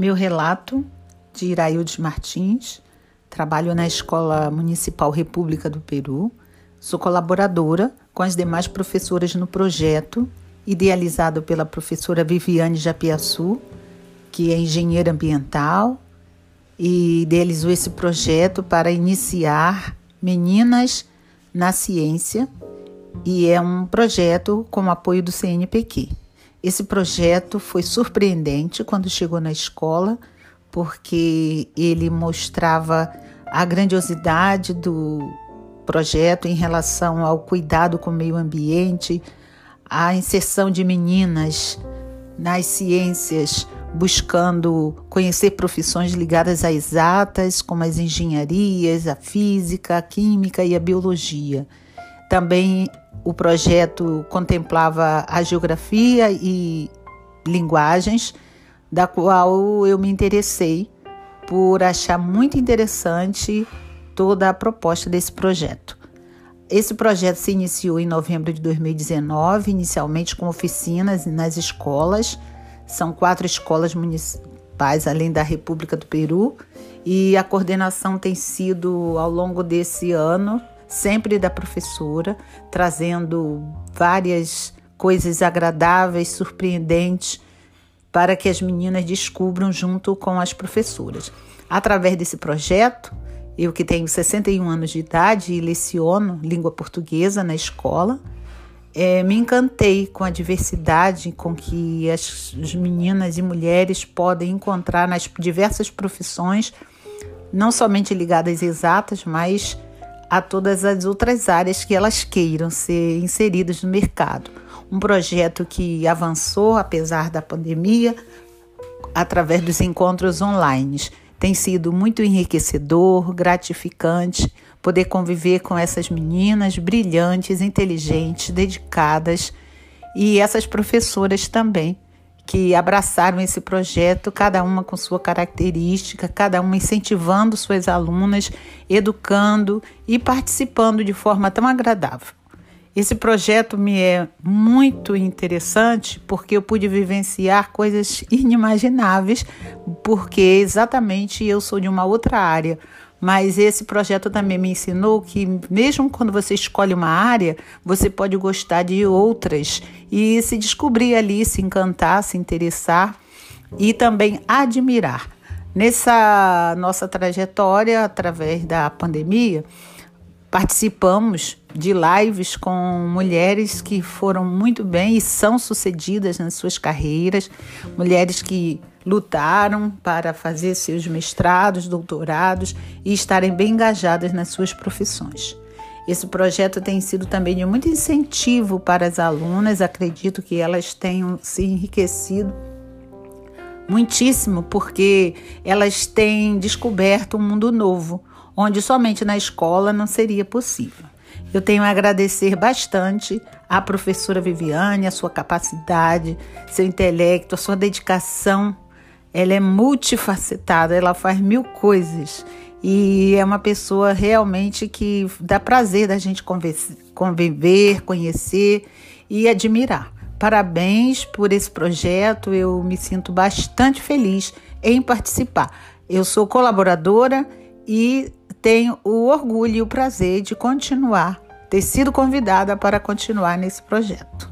Meu relato de Iraildes Martins, trabalho na Escola Municipal República do Peru, sou colaboradora com as demais professoras no projeto, idealizado pela professora Viviane Japiaçu, que é engenheira ambiental, e idealizou esse projeto para iniciar meninas na ciência, e é um projeto com apoio do CNPq. Esse projeto foi surpreendente quando chegou na escola, porque ele mostrava a grandiosidade do projeto em relação ao cuidado com o meio ambiente, a inserção de meninas nas ciências, buscando conhecer profissões ligadas às exatas, como as engenharias, a física, a química e a biologia. Também o projeto contemplava a geografia e linguagens, da qual eu me interessei por achar muito interessante toda a proposta desse projeto. Esse projeto se iniciou em novembro de 2019, inicialmente com oficinas nas escolas. São quatro escolas municipais, além da República do Peru, e a coordenação tem sido, ao longo desse ano, sempre da professora, trazendo várias coisas agradáveis, surpreendentes, para que as meninas descubram junto com as professoras. Através desse projeto, eu que tenho 61 anos de idade e leciono língua portuguesa na escola, é, me encantei com a diversidade com que as, as meninas e mulheres podem encontrar nas diversas profissões, não somente ligadas exatas, mas a todas as outras áreas que elas queiram ser inseridas no mercado. Um projeto que avançou apesar da pandemia através dos encontros online. Tem sido muito enriquecedor, gratificante poder conviver com essas meninas brilhantes, inteligentes, dedicadas e essas professoras também que abraçaram esse projeto, cada uma com sua característica, cada uma incentivando suas alunas, educando e participando de forma tão agradável. Esse projeto me é muito interessante porque eu pude vivenciar coisas inimagináveis, porque exatamente eu sou de uma outra área, mas esse projeto também me ensinou que, mesmo quando você escolhe uma área, você pode gostar de outras e se descobrir ali, se encantar, se interessar e também admirar. Nessa nossa trajetória, através da pandemia, participamos de lives com mulheres que foram muito bem e são sucedidas nas suas carreiras, mulheres que lutaram para fazer seus mestrados, doutorados e estarem bem engajadas nas suas profissões. Esse projeto tem sido também de muito incentivo para as alunas, acredito que elas tenham se enriquecido muitíssimo, porque elas têm descoberto um mundo novo, onde somente na escola não seria possível. Eu tenho a agradecer bastante à professora Viviane, a sua capacidade, seu intelecto, a sua dedicação ela é multifacetada, ela faz mil coisas e é uma pessoa realmente que dá prazer da gente conviver, conhecer e admirar. Parabéns por esse projeto, eu me sinto bastante feliz em participar. Eu sou colaboradora e tenho o orgulho e o prazer de continuar, ter sido convidada para continuar nesse projeto.